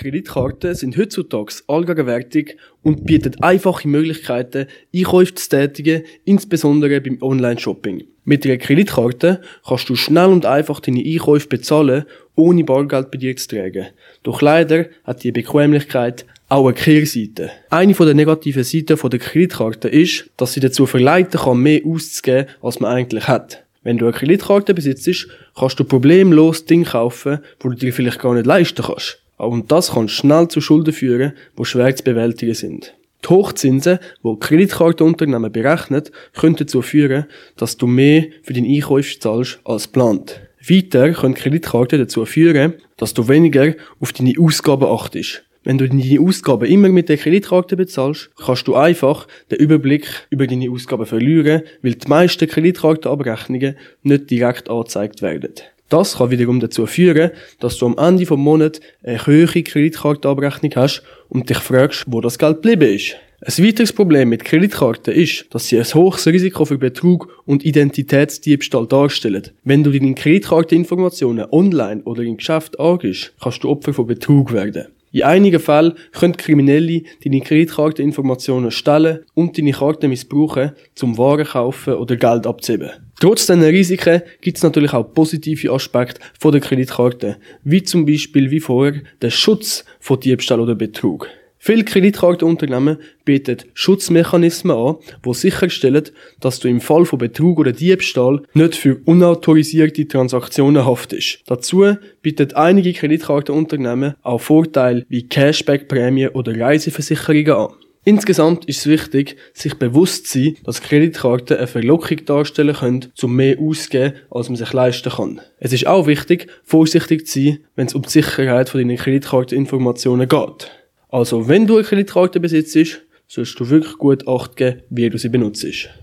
Kreditkarten sind heutzutage allgegenwärtig und bieten einfache Möglichkeiten, Einkäufe zu tätigen, insbesondere beim Online-Shopping. Mit einer Kreditkarte kannst du schnell und einfach deine Einkäufe bezahlen, ohne Bargeld bei dir zu tragen. Doch leider hat die Bequemlichkeit auch eine Kehrseite. Eine der negativen Seiten der Kreditkarte ist, dass sie dazu verleiten kann, mehr auszugeben, als man eigentlich hat. Wenn du eine Kreditkarte besitzt, kannst du problemlos Dinge kaufen, wo du dir vielleicht gar nicht leisten kannst. Und das kann schnell zu Schulden führen, die schwer zu bewältigen sind. Die Hochzinsen, die Kreditkartenunternehmen berechnen, können dazu führen, dass du mehr für deine Einkäufe zahlst als geplant. Weiter können Kreditkarten dazu führen, dass du weniger auf deine Ausgaben achtest. Wenn du deine Ausgaben immer mit der Kreditkarte bezahlst, kannst du einfach den Überblick über deine Ausgaben verlieren, weil die meisten Kreditkartenabrechnungen nicht direkt angezeigt werden. Das kann wiederum dazu führen, dass du am Ende vom Monat eine höhere Kreditkartenabrechnung hast und dich fragst, wo das Geld geblieben ist. Ein weiteres Problem mit Kreditkarten ist, dass sie ein hohes Risiko für Betrug und Identitätsdiebstahl darstellen. Wenn du deine Kreditkarteninformationen online oder im Geschäft angibst, kannst du Opfer von Betrug werden. In einigen Fällen können Kriminelle deine Kreditkarteninformationen stellen und deine Karte missbrauchen, zum Waren kaufen oder Geld abzuheben. Trotz dieser Risiken gibt es natürlich auch positive Aspekte von der Kreditkarte, wie zum Beispiel wie vorher der Schutz von Diebstahl oder Betrug. Viele Kreditkartenunternehmen bieten Schutzmechanismen an, die sicherstellen, dass du im Fall von Betrug oder Diebstahl nicht für unautorisierte Transaktionen haftest. Dazu bieten einige Kreditkartenunternehmen auch Vorteile wie Cashback-Prämien oder Reiseversicherungen an. Insgesamt ist es wichtig, sich bewusst zu sein, dass Kreditkarten eine Verlockung darstellen können, um mehr auszugeben, als man sich leisten kann. Es ist auch wichtig, vorsichtig zu sein, wenn es um die Sicherheit von deinen Kreditkarteninformationen geht. Also, wenn du eine Kreditkarte besitzt, sollst du wirklich gut achten, wie du sie benutzt.